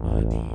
money.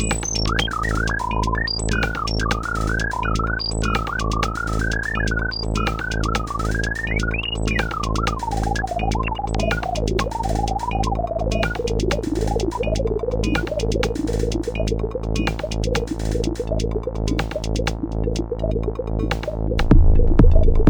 Thank Thank you.